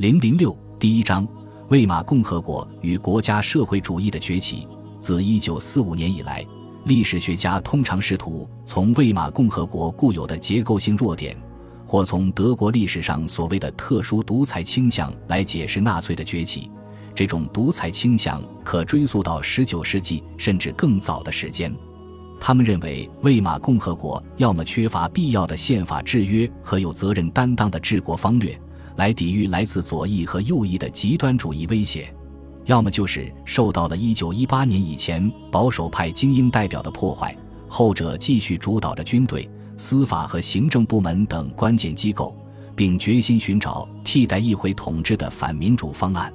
零零六第一章：魏玛共和国与国家社会主义的崛起。自一九四五年以来，历史学家通常试图从魏玛共和国固有的结构性弱点，或从德国历史上所谓的特殊独裁倾向来解释纳粹的崛起。这种独裁倾向可追溯到十九世纪甚至更早的时间。他们认为，魏玛共和国要么缺乏必要的宪法制约和有责任担当的治国方略。来抵御来自左翼和右翼的极端主义威胁，要么就是受到了1918年以前保守派精英代表的破坏，后者继续主导着军队、司法和行政部门等关键机构，并决心寻找替代议会统治的反民主方案。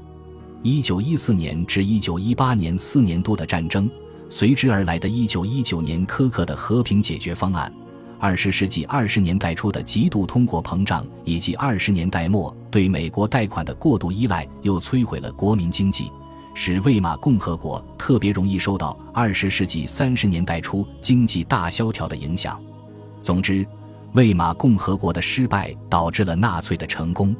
1914年至1918年四年多的战争，随之而来的1919年苛刻的和平解决方案。二十世纪二十年代初的极度通货膨胀，以及二十年代末对美国贷款的过度依赖，又摧毁了国民经济，使魏玛共和国特别容易受到二十世纪三十年代初经济大萧条的影响。总之，魏玛共和国的失败导致了纳粹的成功。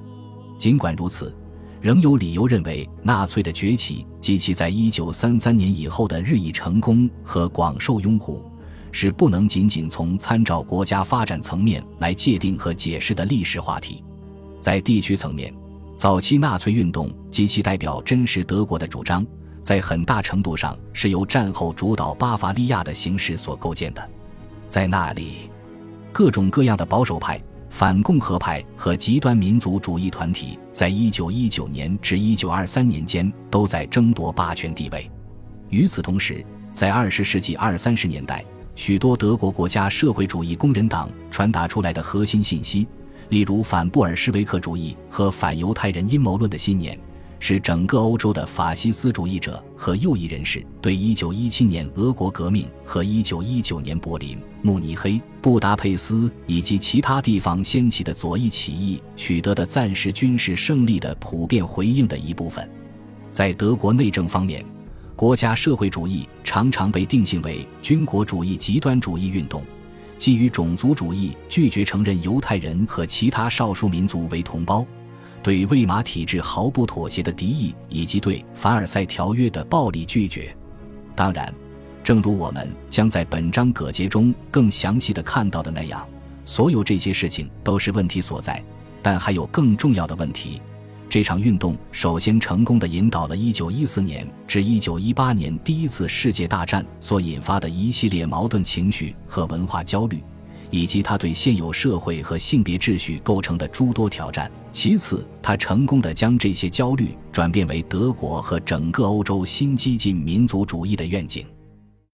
尽管如此，仍有理由认为纳粹的崛起及其在一九三三年以后的日益成功和广受拥护。是不能仅仅从参照国家发展层面来界定和解释的历史话题。在地区层面，早期纳粹运动及其代表真实德国的主张，在很大程度上是由战后主导巴伐利亚的形势所构建的。在那里，各种各样的保守派、反共和派和极端民族主义团体，在1919年至1923年间都在争夺霸权地位。与此同时，在20世纪二三十年代，许多德国国家社会主义工人党传达出来的核心信息，例如反布尔什维克主义和反犹太人阴谋论的信念，是整个欧洲的法西斯主义者和右翼人士对1917年俄国革命和1919年柏林、慕尼黑、布达佩斯以及其他地方掀起的左翼起义取得的暂时军事胜利的普遍回应的一部分。在德国内政方面。国家社会主义常常被定性为军国主义极端主义运动，基于种族主义，拒绝承认犹太人和其他少数民族为同胞，对魏玛体制毫不妥协的敌意，以及对凡尔赛条约的暴力拒绝。当然，正如我们将在本章葛节中更详细的看到的那样，所有这些事情都是问题所在，但还有更重要的问题。这场运动首先成功的引导了1914年至1918年第一次世界大战所引发的一系列矛盾情绪和文化焦虑，以及它对现有社会和性别秩序构成的诸多挑战。其次，它成功的将这些焦虑转变为德国和整个欧洲新激进民族主义的愿景。